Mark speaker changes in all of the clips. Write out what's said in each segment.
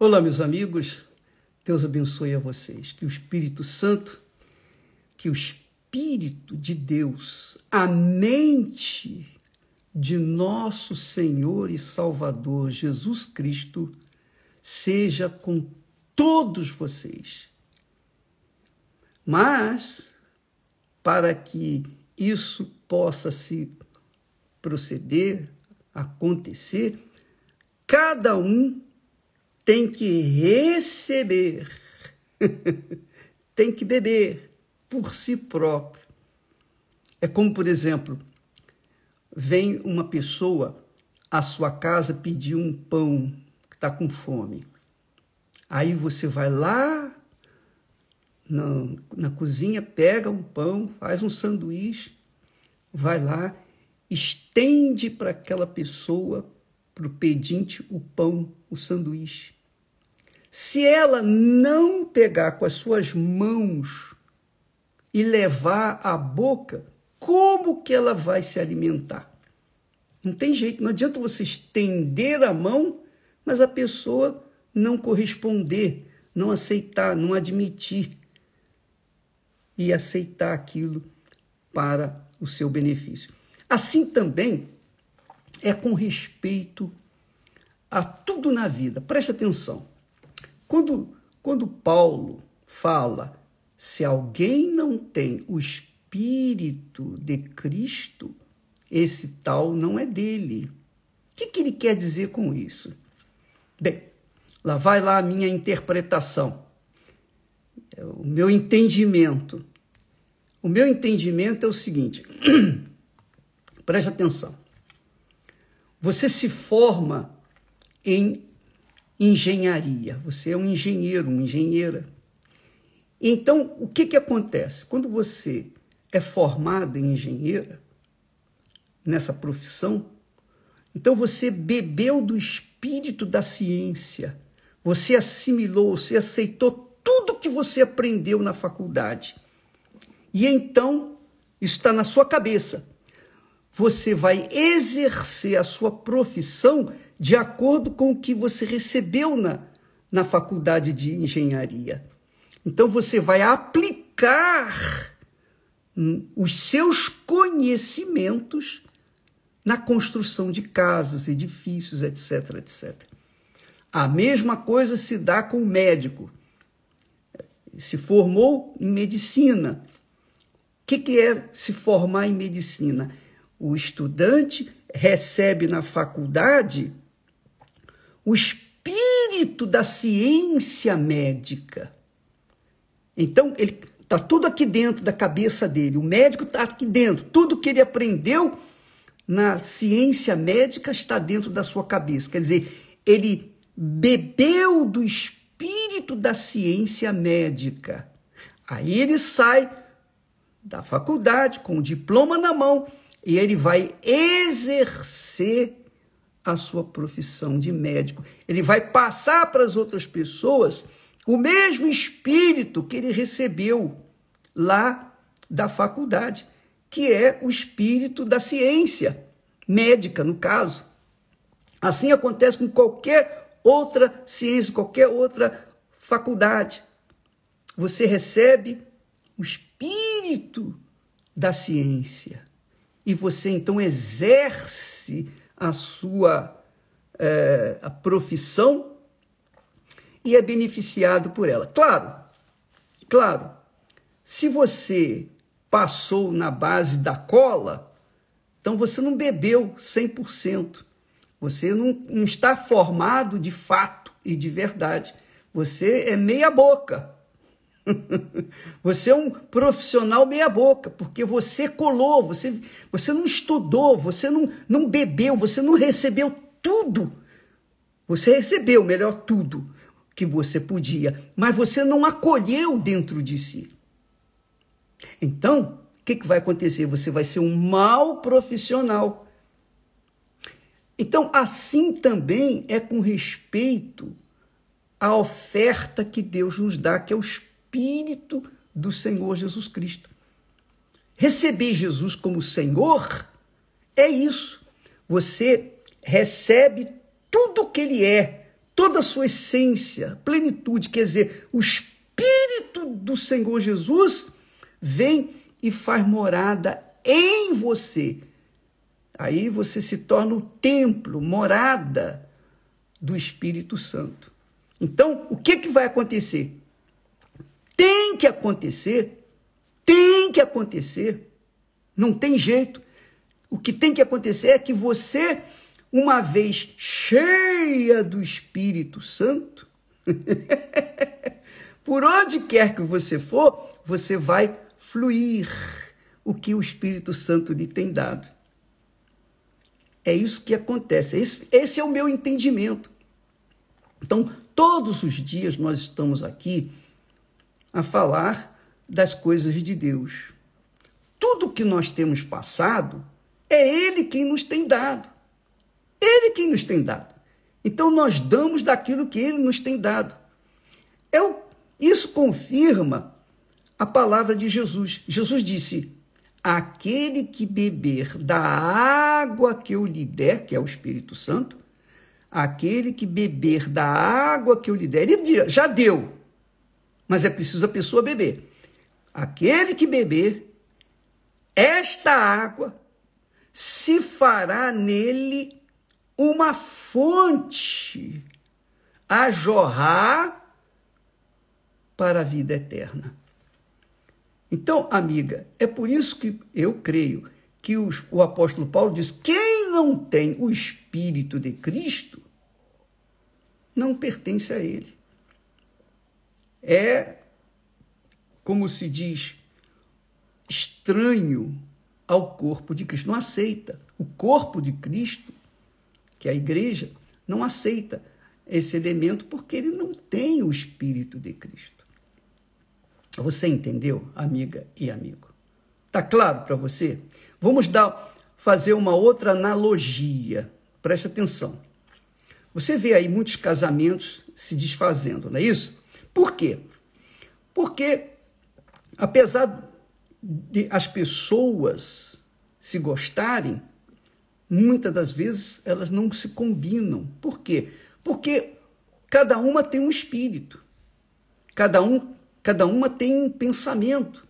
Speaker 1: Olá, meus amigos. Deus abençoe a vocês. Que o Espírito Santo, que o Espírito de Deus, a mente de nosso Senhor e Salvador Jesus Cristo, seja com todos vocês. Mas, para que isso possa se proceder, acontecer, cada um tem que receber, tem que beber por si próprio. É como, por exemplo, vem uma pessoa à sua casa pedir um pão que está com fome. Aí você vai lá na, na cozinha, pega um pão, faz um sanduíche, vai lá, estende para aquela pessoa, para o pedinte, o pão, o sanduíche. Se ela não pegar com as suas mãos e levar à boca, como que ela vai se alimentar? Não tem jeito, não adianta você estender a mão, mas a pessoa não corresponder, não aceitar, não admitir e aceitar aquilo para o seu benefício. Assim também é com respeito a tudo na vida. Preste atenção. Quando, quando Paulo fala, se alguém não tem o Espírito de Cristo, esse tal não é dele. O que, que ele quer dizer com isso? Bem, lá vai lá a minha interpretação, é o meu entendimento. O meu entendimento é o seguinte: preste atenção. Você se forma em engenharia. Você é um engenheiro, uma engenheira. Então, o que, que acontece? Quando você é formado em engenheira, nessa profissão, então você bebeu do espírito da ciência, você assimilou, você aceitou tudo que você aprendeu na faculdade. E então, está na sua cabeça. Você vai exercer a sua profissão de acordo com o que você recebeu na, na faculdade de engenharia. Então você vai aplicar hum, os seus conhecimentos na construção de casas, edifícios, etc, etc. A mesma coisa se dá com o médico. Se formou em medicina. O que, que é se formar em medicina? O estudante recebe na faculdade o espírito da ciência médica. Então, ele está tudo aqui dentro da cabeça dele. O médico está aqui dentro. Tudo que ele aprendeu na ciência médica está dentro da sua cabeça. Quer dizer, ele bebeu do espírito da ciência médica. Aí ele sai da faculdade com o diploma na mão e ele vai exercer a sua profissão de médico. Ele vai passar para as outras pessoas o mesmo espírito que ele recebeu lá da faculdade, que é o espírito da ciência médica, no caso. Assim acontece com qualquer outra ciência, qualquer outra faculdade. Você recebe o espírito da ciência e você então exerce a sua é, a profissão e é beneficiado por ela. Claro, claro, se você passou na base da cola, então você não bebeu 100%. Você não, não está formado de fato e de verdade. Você é meia boca. Você é um profissional meia-boca, porque você colou, você, você não estudou, você não, não bebeu, você não recebeu tudo. Você recebeu, melhor, tudo que você podia, mas você não acolheu dentro de si. Então, o que, que vai acontecer? Você vai ser um mau profissional. Então, assim também é com respeito à oferta que Deus nos dá, que é o Espírito Espírito do Senhor Jesus Cristo. Receber Jesus como Senhor é isso. Você recebe tudo que Ele é, toda a sua essência, plenitude, quer dizer, o Espírito do Senhor Jesus vem e faz morada em você. Aí você se torna o templo, morada do Espírito Santo. Então, o que, que vai acontecer? Tem que acontecer, tem que acontecer, não tem jeito. O que tem que acontecer é que você, uma vez cheia do Espírito Santo, por onde quer que você for, você vai fluir o que o Espírito Santo lhe tem dado. É isso que acontece. Esse, esse é o meu entendimento. Então, todos os dias nós estamos aqui a falar das coisas de Deus. Tudo que nós temos passado é Ele quem nos tem dado. Ele quem nos tem dado. Então nós damos daquilo que Ele nos tem dado. É o, isso confirma a palavra de Jesus. Jesus disse: Aquele que beber da água que eu lhe der, que é o Espírito Santo, aquele que beber da água que eu lhe der, ele já deu, mas é preciso a pessoa beber. Aquele que beber esta água se fará nele uma fonte a jorrar para a vida eterna. Então, amiga, é por isso que eu creio que os, o apóstolo Paulo diz: quem não tem o Espírito de Cristo não pertence a ele. É, como se diz, estranho ao corpo de Cristo. Não aceita. O corpo de Cristo, que é a igreja, não aceita esse elemento porque ele não tem o Espírito de Cristo. Você entendeu, amiga e amigo? Tá claro para você? Vamos dar, fazer uma outra analogia. Preste atenção. Você vê aí muitos casamentos se desfazendo, não é isso? Por quê? Porque, apesar de as pessoas se gostarem, muitas das vezes elas não se combinam. Por quê? Porque cada uma tem um espírito, cada, um, cada uma tem um pensamento.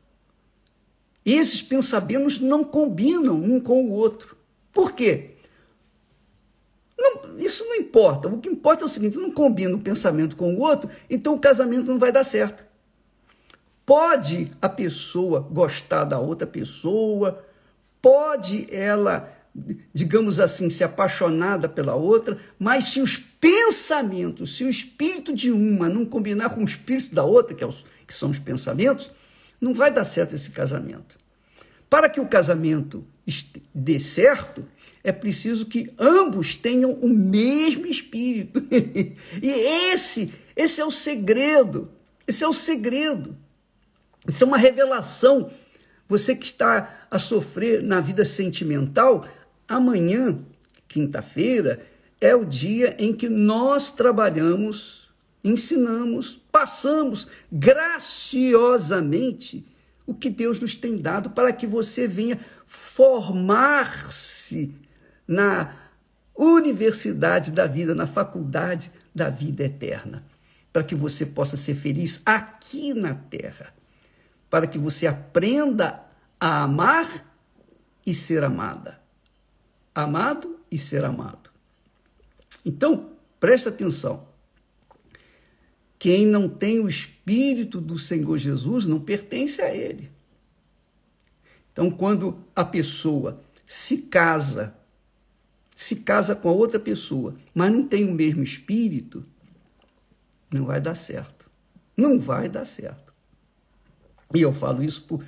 Speaker 1: E esses pensamentos não combinam um com o outro. Por quê? Não, isso não importa. O que importa é o seguinte: não combina o pensamento com o outro, então o casamento não vai dar certo. Pode a pessoa gostar da outra pessoa, pode ela, digamos assim, ser apaixonada pela outra, mas se os pensamentos, se o espírito de uma não combinar com o espírito da outra, que, é os, que são os pensamentos, não vai dar certo esse casamento. Para que o casamento dê certo, é preciso que ambos tenham o mesmo espírito. e esse, esse é o segredo. Esse é o segredo. Isso é uma revelação. Você que está a sofrer na vida sentimental, amanhã, quinta-feira, é o dia em que nós trabalhamos, ensinamos, passamos graciosamente o que Deus nos tem dado para que você venha formar-se na universidade da vida, na faculdade da vida eterna, para que você possa ser feliz aqui na terra, para que você aprenda a amar e ser amada. Amado e ser amado. Então, presta atenção. Quem não tem o Espírito do Senhor Jesus não pertence a Ele. Então, quando a pessoa se casa se casa com a outra pessoa, mas não tem o mesmo espírito, não vai dar certo. Não vai dar certo. E eu falo isso por,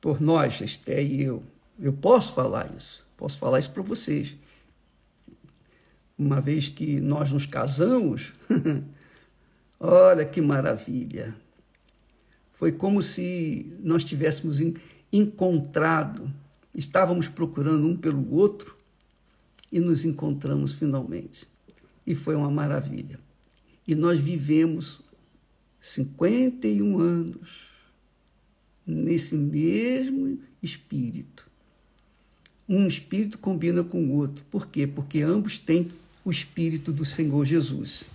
Speaker 1: por nós, Esté e eu. Eu posso falar isso. Posso falar isso para vocês. Uma vez que nós nos casamos, olha que maravilha. Foi como se nós tivéssemos encontrado, estávamos procurando um pelo outro e nos encontramos finalmente. E foi uma maravilha. E nós vivemos 51 anos nesse mesmo espírito. Um espírito combina com o outro. Por quê? Porque ambos têm o Espírito do Senhor Jesus.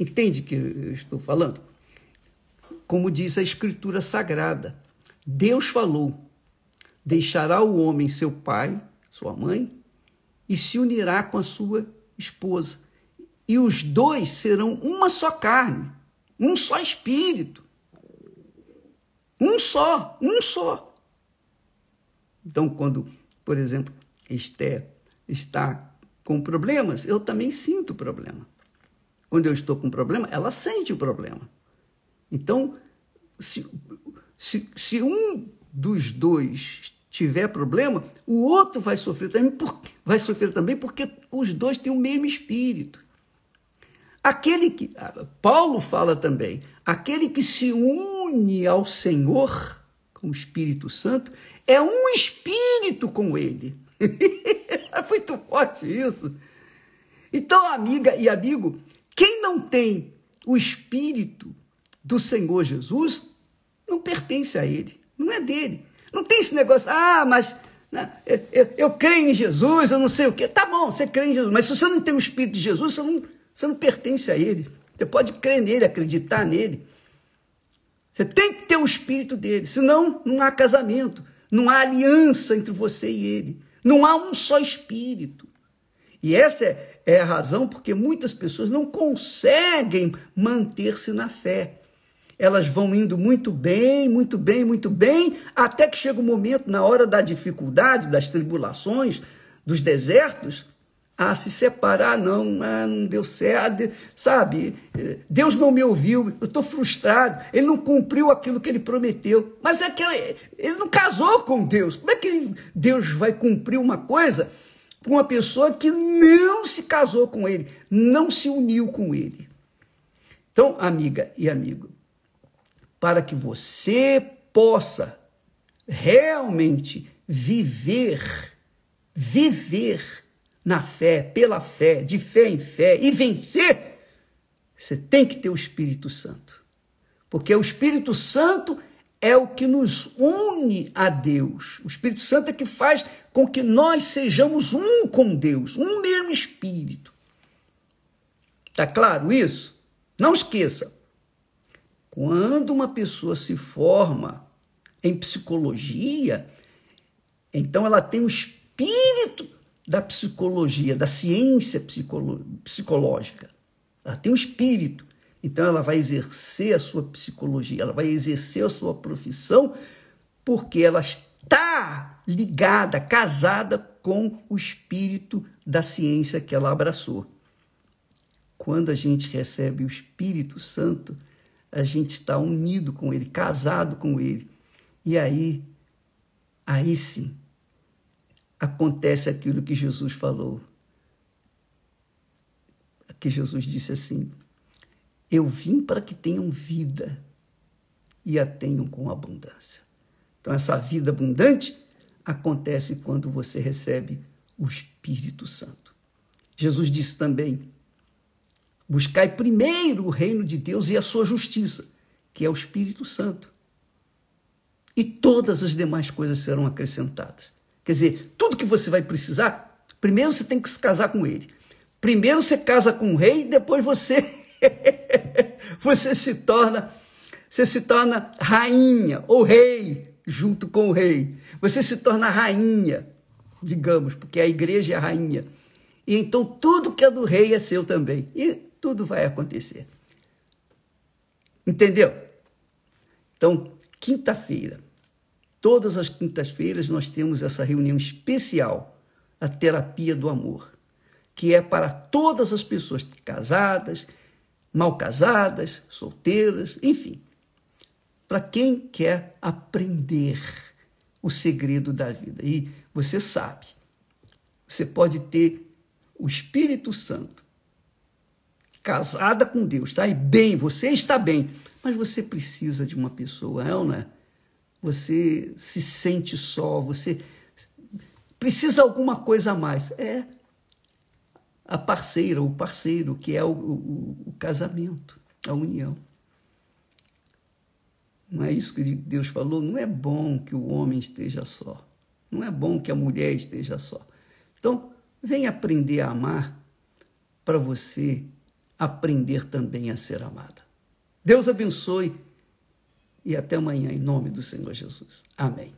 Speaker 1: Entende que eu estou falando? Como diz a Escritura Sagrada, Deus falou: deixará o homem seu pai, sua mãe, e se unirá com a sua esposa. E os dois serão uma só carne, um só espírito. Um só, um só. Então, quando, por exemplo, Esther está com problemas, eu também sinto problema. Quando eu estou com problema, ela sente o problema. Então, se, se, se um dos dois tiver problema, o outro vai sofrer também, vai sofrer também porque os dois têm o mesmo espírito. Aquele que Paulo fala também, aquele que se une ao Senhor com o Espírito Santo é um espírito com ele. é muito forte isso. Então, amiga e amigo, quem não tem o espírito do Senhor Jesus não pertence a ele, não é dele. Não tem esse negócio, ah, mas né, eu, eu, creio em Jesus, eu não sei o quê. Tá bom, você crê em Jesus, mas se você não tem o espírito de Jesus, você não, você não pertence a ele. Você pode crer nele, acreditar nele. Você tem que ter o espírito dele, senão não há casamento, não há aliança entre você e ele. Não há um só espírito. E essa é, é a razão porque muitas pessoas não conseguem manter-se na fé. Elas vão indo muito bem, muito bem, muito bem, até que chega o um momento, na hora da dificuldade, das tribulações, dos desertos, a se separar, não, ah, não deu certo, sabe? Deus não me ouviu, eu estou frustrado, ele não cumpriu aquilo que ele prometeu. Mas é que ele não casou com Deus. Como é que Deus vai cumprir uma coisa com uma pessoa que não se casou com ele, não se uniu com ele? Então, amiga e amigo, para que você possa realmente viver, viver na fé, pela fé, de fé em fé e vencer, você tem que ter o Espírito Santo. Porque o Espírito Santo é o que nos une a Deus. O Espírito Santo é que faz com que nós sejamos um com Deus, um mesmo Espírito. Tá claro isso? Não esqueça. Quando uma pessoa se forma em psicologia, então ela tem o espírito da psicologia, da ciência psicológica. Ela tem um espírito. Então ela vai exercer a sua psicologia, ela vai exercer a sua profissão, porque ela está ligada, casada com o espírito da ciência que ela abraçou. Quando a gente recebe o Espírito Santo, a gente está unido com ele, casado com ele. E aí, aí sim, acontece aquilo que Jesus falou. Que Jesus disse assim: Eu vim para que tenham vida e a tenham com abundância. Então, essa vida abundante acontece quando você recebe o Espírito Santo. Jesus disse também: Buscai primeiro o reino de Deus e a sua justiça, que é o Espírito Santo. E todas as demais coisas serão acrescentadas. Quer dizer, tudo que você vai precisar, primeiro você tem que se casar com ele. Primeiro você casa com o rei, depois você você se torna você se torna rainha ou rei junto com o rei. Você se torna rainha, digamos, porque a igreja é a rainha. E então tudo que é do rei é seu também. E tudo vai acontecer. Entendeu? Então, quinta-feira, Todas as quintas-feiras nós temos essa reunião especial, a terapia do amor, que é para todas as pessoas casadas, mal casadas, solteiras, enfim. Para quem quer aprender o segredo da vida. E você sabe, você pode ter o Espírito Santo casada com Deus, tá? E bem, você está bem, mas você precisa de uma pessoa, é ou não é? você se sente só, você precisa alguma coisa a mais. É a parceira, o parceiro, que é o, o, o casamento, a união. Não é isso que Deus falou? Não é bom que o homem esteja só. Não é bom que a mulher esteja só. Então, vem aprender a amar para você aprender também a ser amada. Deus abençoe e até amanhã, em nome do Senhor Jesus. Amém.